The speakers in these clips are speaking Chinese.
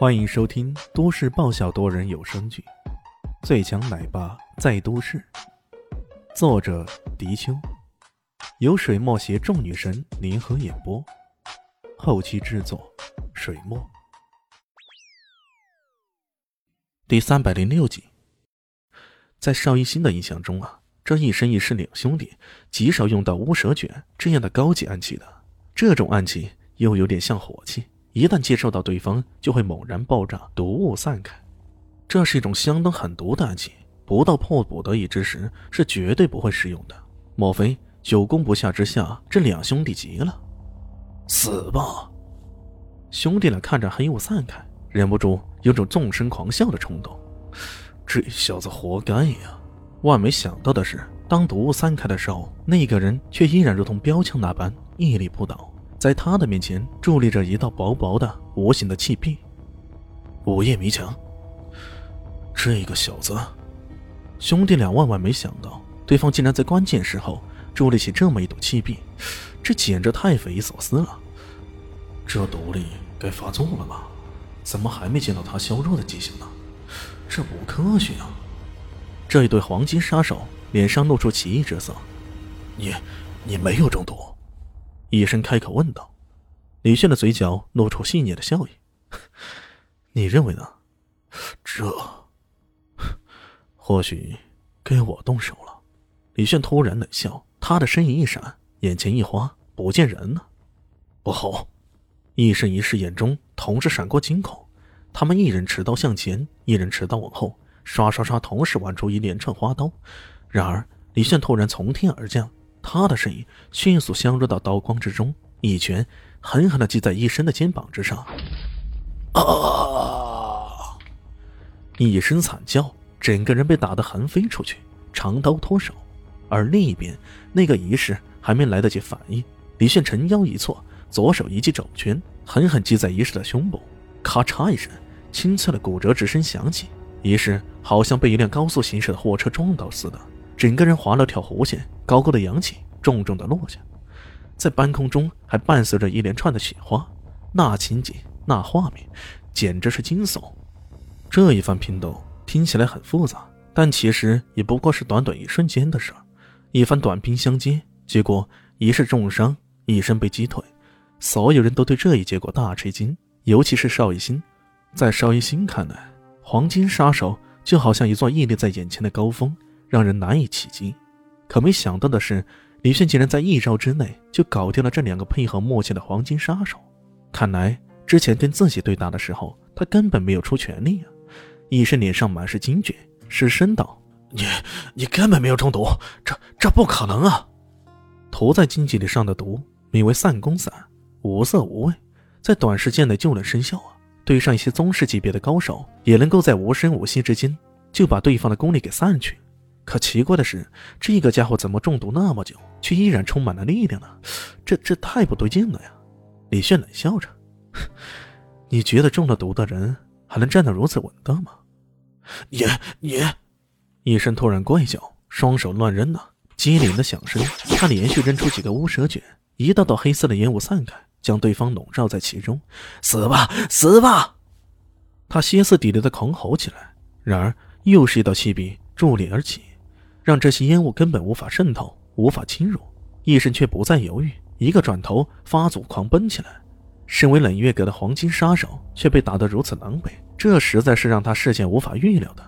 欢迎收听都市爆笑多人有声剧《最强奶爸在都市》，作者：迪秋，由水墨携众女神联合演播，后期制作：水墨。第三百零六集，在邵一新的印象中啊，这一生一世两兄弟极少用到乌蛇卷这样的高级暗器的，这种暗器又有点像火器。一旦接触到对方，就会猛然爆炸，毒雾散开。这是一种相当狠毒的暗器，不到迫不得已之时，是绝对不会使用的。莫非久攻不下之下，这两兄弟急了？死吧！兄弟俩看着黑雾散开，忍不住有种纵声狂笑的冲动。这小子活该呀！万没想到的是，当毒雾散开的时候，那个人却依然如同标枪那般屹立不倒。在他的面前伫立着一道薄薄的、无形的气壁。午夜迷墙。这个小子，兄弟俩万万没想到，对方竟然在关键时候伫立起这么一堵气壁，这简直太匪夷所思了。这毒力该发作了吧？怎么还没见到他消弱的迹象呢？这不科学啊！这一对黄金杀手脸上露出奇异之色。你，你没有中毒？医生开口问道：“李炫的嘴角露出戏谑的笑意。你认为呢？这或许该我动手了。”李炫突然冷笑，他的身影一闪，眼前一花，不见人了。不好！一生一世眼中同时闪过惊恐，他们一人持刀向前，一人持刀往后，刷刷刷，同时玩出一连串花刀。然而，李炫突然从天而降。他的身影迅速相入到刀光之中，一拳狠狠地击在医生的肩膀之上。啊！一声惨叫，整个人被打得横飞出去，长刀脱手。而另一边，那个医师还没来得及反应，李炫沉腰一错，左手一记肘拳，狠狠击在医师的胸部。咔嚓一声，清脆的骨折之声响起，医师好像被一辆高速行驶的货车撞到似的。整个人划了条弧线，高高的扬起，重重的落下，在半空中还伴随着一连串的雪花。那情景，那画面，简直是惊悚。这一番拼斗听起来很复杂，但其实也不过是短短一瞬间的事儿。一番短兵相接，结果一是重伤，一身被击退。所有人都对这一结果大吃一惊，尤其是邵一新。在邵一新看来，黄金杀手就好像一座屹立在眼前的高峰。让人难以企及，可没想到的是，李炫竟然在一招之内就搞定了这两个配合默契的黄金杀手。看来之前跟自己对打的时候，他根本没有出全力啊！医生脸上满是惊觉，失声道：“你你根本没有中毒，这这不可能啊！”涂在荆棘里上的毒名为散功散，无色无味，在短时间内就能生效啊！对上一些宗师级别的高手，也能够在无声无息之间就把对方的功力给散去。可奇怪的是，这个家伙怎么中毒那么久，却依然充满了力量呢？这这太不对劲了呀！李炫冷笑着：“你觉得中了毒的人还能站得如此稳当吗？”你你，一声突然怪叫，双手乱扔呐，机灵的响声，他连续扔出几个乌蛇卷，一道道黑色的烟雾散开，将对方笼罩在其中。死吧，死吧！他歇斯底里的狂吼起来，然而又是一道气壁伫立而起。让这些烟雾根本无法渗透，无法侵入。医生却不再犹豫，一个转头发足狂奔起来。身为冷月阁的黄金杀手，却被打得如此狼狈，这实在是让他事先无法预料的。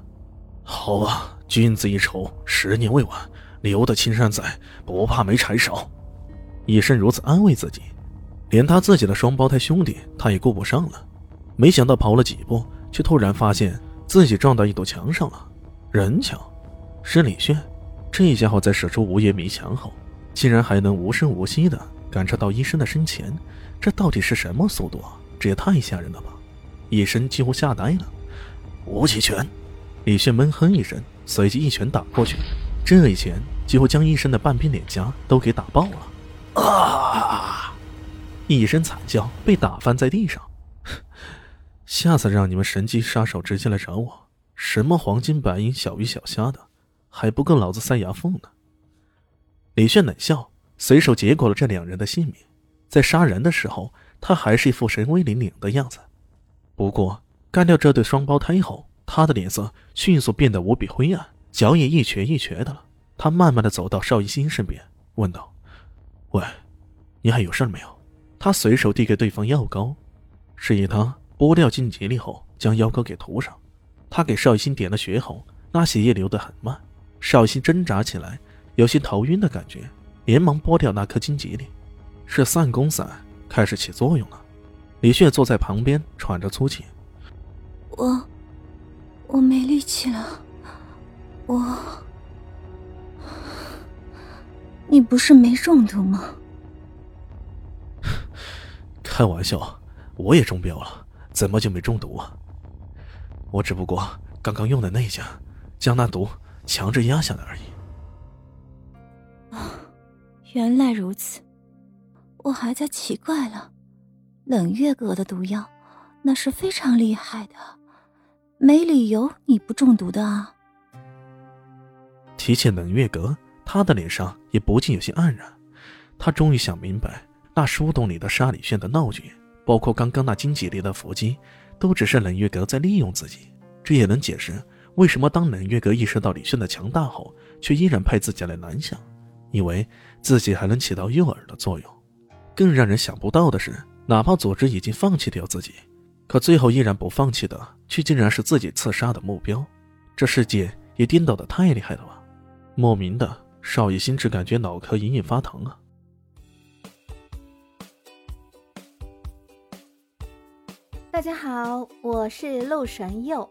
好啊，君子一仇，十年未晚。留得青山在，不怕没柴烧。医生如此安慰自己，连他自己的双胞胎兄弟，他也顾不上了。没想到跑了几步，却突然发现自己撞到一堵墙上了，人墙。是李炫，这家伙在使出无夜迷墙后，竟然还能无声无息的赶车到医生的身前，这到底是什么速度啊？这也太吓人了吧！医生几乎吓呆了。无极拳，李炫闷哼一声，随即一拳打过去，这一拳几乎将医生的半边脸颊都给打爆了。啊！一声惨叫，被打翻在地上。下次让你们神机杀手直接来找我，什么黄金白银、小鱼小虾的。还不够老子塞牙缝呢！李炫冷笑，随手结果了这两人的性命。在杀人的时候，他还是一副神威凛凛的样子。不过，干掉这对双胞胎后，他的脸色迅速变得无比灰暗，脚也一瘸一瘸的了。他慢慢的走到邵一新身边，问道：“喂，你还有事没有？”他随手递给对方药膏，示意他剥掉荆棘粒后将药膏给涂上。他给邵一新点了穴后，那血液流得很慢。邵一新挣扎起来，有些头晕的感觉，连忙拨掉那颗荆棘粒，是散功散开始起作用了。李炫坐在旁边喘着粗气：“我，我没力气了，我，你不是没中毒吗？” 开玩笑，我也中标了，怎么就没中毒啊？我只不过刚刚用的那一下，将那毒强制压下来而已。啊，原来如此，我还在奇怪了。冷月阁的毒药，那是非常厉害的，没理由你不中毒的啊。提起冷月阁，他的脸上也不禁有些黯然。他终于想明白，那书洞里的沙里炫的闹剧，包括刚刚那荆棘里的伏击。都只是冷月阁在利用自己，这也能解释为什么当冷月阁意识到李炫的强大后，却依然派自己来南下，以为自己还能起到诱饵的作用。更让人想不到的是，哪怕组织已经放弃掉自己，可最后依然不放弃的，却竟然是自己刺杀的目标。这世界也颠倒的太厉害了吧？莫名的，少爷心只感觉脑壳隐隐发疼啊。大家好，我是陆神佑，